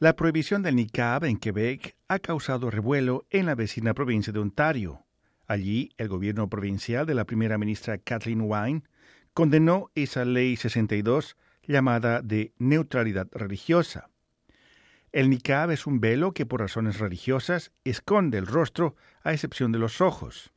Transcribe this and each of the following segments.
La prohibición del niqab en Quebec ha causado revuelo en la vecina provincia de Ontario. Allí, el gobierno provincial de la primera ministra Kathleen Wine condenó esa ley 62 llamada de neutralidad religiosa. El niqab es un velo que por razones religiosas esconde el rostro a excepción de los ojos.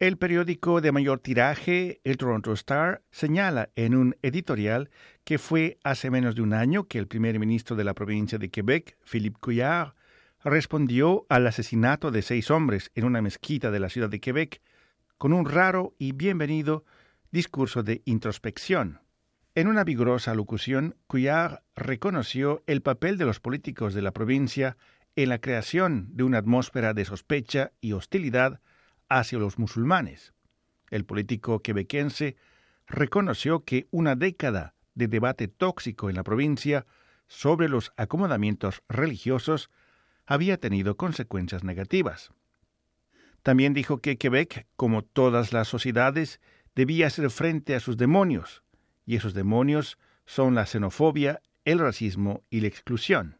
El periódico de mayor tiraje, el Toronto Star, señala en un editorial que fue hace menos de un año que el primer ministro de la provincia de Quebec, Philippe Couillard, respondió al asesinato de seis hombres en una mezquita de la ciudad de Quebec con un raro y bienvenido discurso de introspección. En una vigorosa locución, Couillard reconoció el papel de los políticos de la provincia en la creación de una atmósfera de sospecha y hostilidad hacia los musulmanes. El político quebequense reconoció que una década de debate tóxico en la provincia sobre los acomodamientos religiosos había tenido consecuencias negativas. También dijo que Quebec, como todas las sociedades, debía hacer frente a sus demonios, y esos demonios son la xenofobia, el racismo y la exclusión.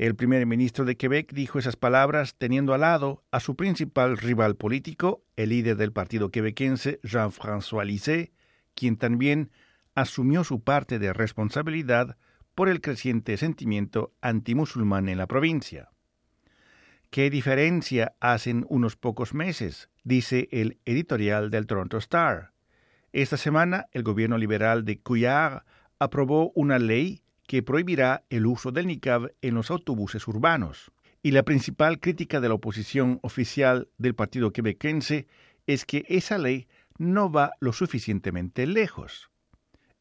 El primer ministro de Quebec dijo esas palabras teniendo al lado a su principal rival político, el líder del partido quebequense Jean-François Lisée, quien también asumió su parte de responsabilidad por el creciente sentimiento antimusulmán en la provincia. ¿Qué diferencia hacen unos pocos meses? dice el editorial del Toronto Star. Esta semana el gobierno liberal de Couillard aprobó una ley que prohibirá el uso del niqab en los autobuses urbanos. Y la principal crítica de la oposición oficial del partido quebequense es que esa ley no va lo suficientemente lejos.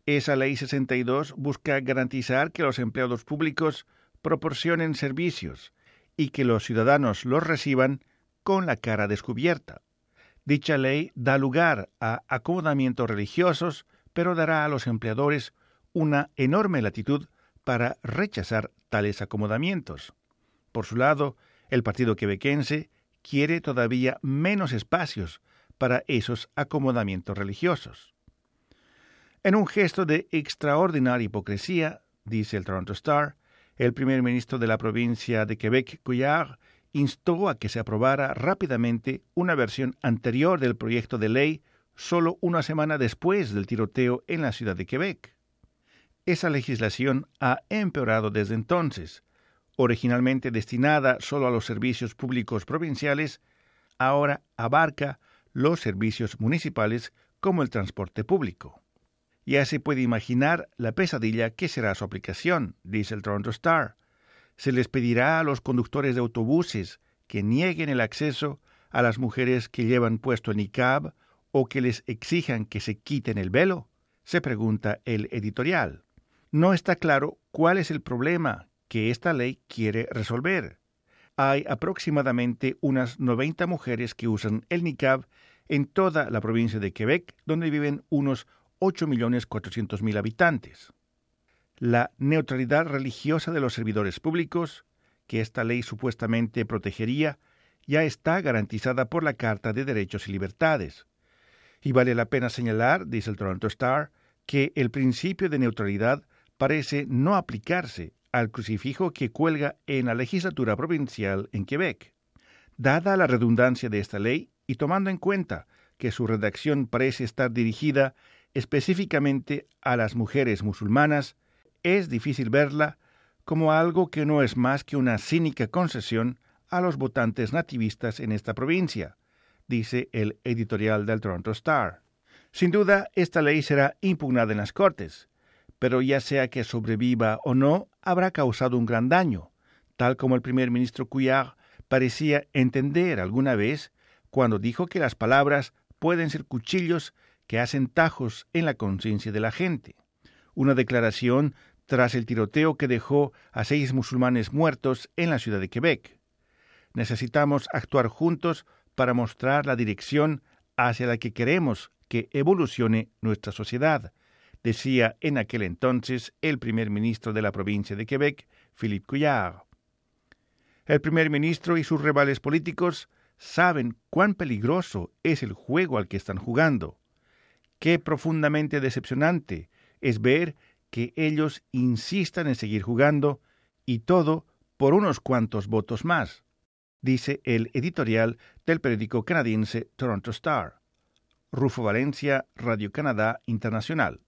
Esa ley 62 busca garantizar que los empleados públicos proporcionen servicios y que los ciudadanos los reciban con la cara descubierta. Dicha ley da lugar a acomodamientos religiosos, pero dará a los empleadores una enorme latitud para rechazar tales acomodamientos. Por su lado, el Partido Quebequense quiere todavía menos espacios para esos acomodamientos religiosos. En un gesto de extraordinaria hipocresía, dice el Toronto Star, el primer ministro de la provincia de Quebec, Couillard, instó a que se aprobara rápidamente una versión anterior del proyecto de ley solo una semana después del tiroteo en la ciudad de Quebec. Esa legislación ha empeorado desde entonces. Originalmente destinada solo a los servicios públicos provinciales, ahora abarca los servicios municipales como el transporte público. Ya se puede imaginar la pesadilla que será su aplicación, dice el Toronto Star. Se les pedirá a los conductores de autobuses que nieguen el acceso a las mujeres que llevan puesto el niqab o que les exijan que se quiten el velo, se pregunta el editorial no está claro cuál es el problema que esta ley quiere resolver. Hay aproximadamente unas 90 mujeres que usan el niqab en toda la provincia de Quebec, donde viven unos 8.400.000 habitantes. La neutralidad religiosa de los servidores públicos, que esta ley supuestamente protegería, ya está garantizada por la Carta de Derechos y Libertades. Y vale la pena señalar, dice el Toronto Star, que el principio de neutralidad parece no aplicarse al crucifijo que cuelga en la legislatura provincial en Quebec. Dada la redundancia de esta ley y tomando en cuenta que su redacción parece estar dirigida específicamente a las mujeres musulmanas, es difícil verla como algo que no es más que una cínica concesión a los votantes nativistas en esta provincia, dice el editorial del Toronto Star. Sin duda, esta ley será impugnada en las Cortes, pero ya sea que sobreviva o no, habrá causado un gran daño, tal como el primer ministro Couillard parecía entender alguna vez cuando dijo que las palabras pueden ser cuchillos que hacen tajos en la conciencia de la gente. Una declaración tras el tiroteo que dejó a seis musulmanes muertos en la ciudad de Quebec. Necesitamos actuar juntos para mostrar la dirección hacia la que queremos que evolucione nuestra sociedad, decía en aquel entonces el primer ministro de la provincia de Quebec, Philippe Couillard. El primer ministro y sus rivales políticos saben cuán peligroso es el juego al que están jugando. Qué profundamente decepcionante es ver que ellos insistan en seguir jugando Y todo por unos cuantos votos más, dice el editorial del periódico canadiense Toronto Star. Rufo Valencia, Radio Canadá Internacional.